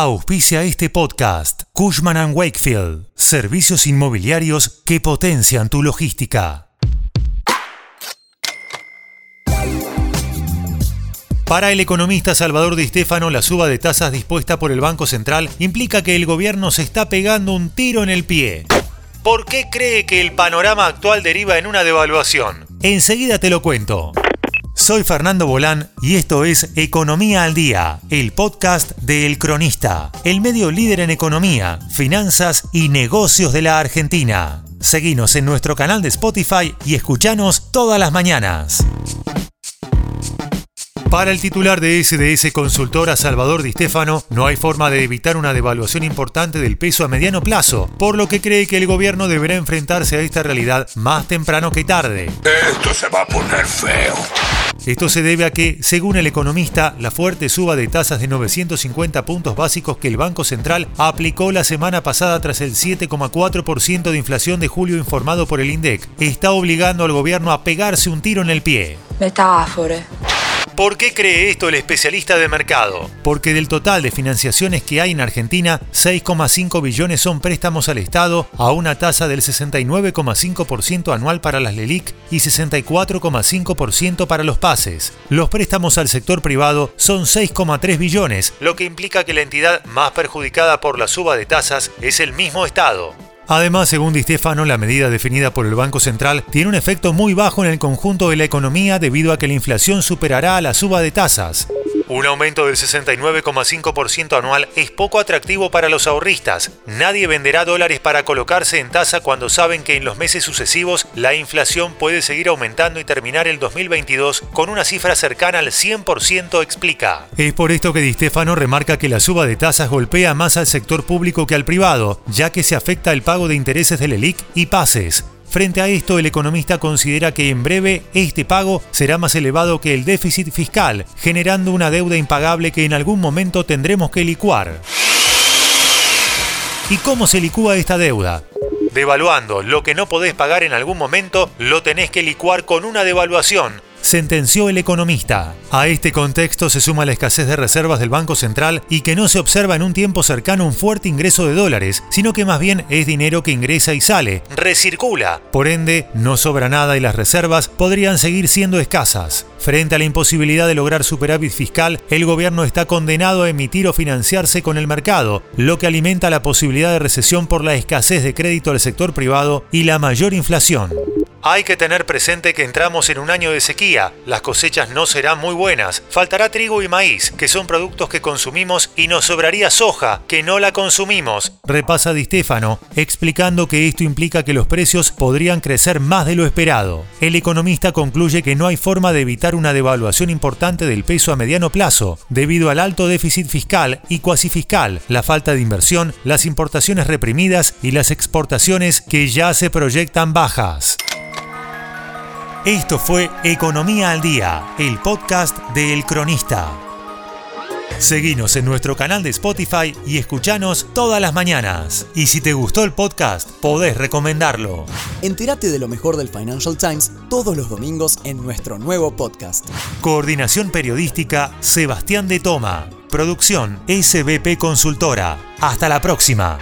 Auspicia este podcast. Cushman ⁇ Wakefield. Servicios inmobiliarios que potencian tu logística. Para el economista Salvador Di Stefano, la suba de tasas dispuesta por el Banco Central implica que el gobierno se está pegando un tiro en el pie. ¿Por qué cree que el panorama actual deriva en una devaluación? Enseguida te lo cuento. Soy Fernando Bolán y esto es Economía al Día, el podcast de El Cronista, el medio líder en economía, finanzas y negocios de la Argentina. Seguinos en nuestro canal de Spotify y escuchanos todas las mañanas. Para el titular de SDS Consultora Salvador Di Stefano, no hay forma de evitar una devaluación importante del peso a mediano plazo, por lo que cree que el gobierno deberá enfrentarse a esta realidad más temprano que tarde. Esto se va a poner feo. Esto se debe a que, según el economista, la fuerte suba de tasas de 950 puntos básicos que el Banco Central aplicó la semana pasada tras el 7,4% de inflación de julio informado por el INDEC está obligando al gobierno a pegarse un tiro en el pie. Metáfora. ¿Por qué cree esto el especialista de mercado? Porque del total de financiaciones que hay en Argentina, 6,5 billones son préstamos al Estado a una tasa del 69,5% anual para las LELIC y 64,5% para los pases. Los préstamos al sector privado son 6,3 billones, lo que implica que la entidad más perjudicada por la suba de tasas es el mismo Estado. Además, según Di Stefano, la medida definida por el Banco Central tiene un efecto muy bajo en el conjunto de la economía debido a que la inflación superará a la suba de tasas. Un aumento del 69,5% anual es poco atractivo para los ahorristas. Nadie venderá dólares para colocarse en tasa cuando saben que en los meses sucesivos la inflación puede seguir aumentando y terminar el 2022 con una cifra cercana al 100%, explica. Es por esto que Di Stefano remarca que la suba de tasas golpea más al sector público que al privado, ya que se afecta el pago de intereses del ELIC y pases. Frente a esto, el economista considera que en breve este pago será más elevado que el déficit fiscal, generando una deuda impagable que en algún momento tendremos que licuar. ¿Y cómo se licúa esta deuda? Devaluando lo que no podés pagar en algún momento, lo tenés que licuar con una devaluación, sentenció el economista. A este contexto se suma la escasez de reservas del Banco Central y que no se observa en un tiempo cercano un fuerte ingreso de dólares, sino que más bien es dinero que ingresa y sale, recircula. Por ende, no sobra nada y las reservas podrían seguir siendo escasas. Frente a la imposibilidad de lograr superávit fiscal, el gobierno está condenado a emitir o financiarse con el mercado, lo que alimenta la posibilidad de recesión por la escasez de crédito al sector privado y la mayor inflación. Hay que tener presente que entramos en un año de sequía, las cosechas no serán muy buenas, faltará trigo y maíz, que son productos que consumimos, y nos sobraría soja, que no la consumimos, repasa Di Stefano, explicando que esto implica que los precios podrían crecer más de lo esperado. El economista concluye que no hay forma de evitar una devaluación importante del peso a mediano plazo, debido al alto déficit fiscal y cuasi fiscal, la falta de inversión, las importaciones reprimidas y las exportaciones que ya se proyectan bajas. Esto fue Economía al Día, el podcast de El Cronista. Seguinos en nuestro canal de Spotify y escuchanos todas las mañanas. Y si te gustó el podcast, podés recomendarlo. Entérate de lo mejor del Financial Times todos los domingos en nuestro nuevo podcast. Coordinación Periodística Sebastián de Toma. Producción SBP Consultora. Hasta la próxima.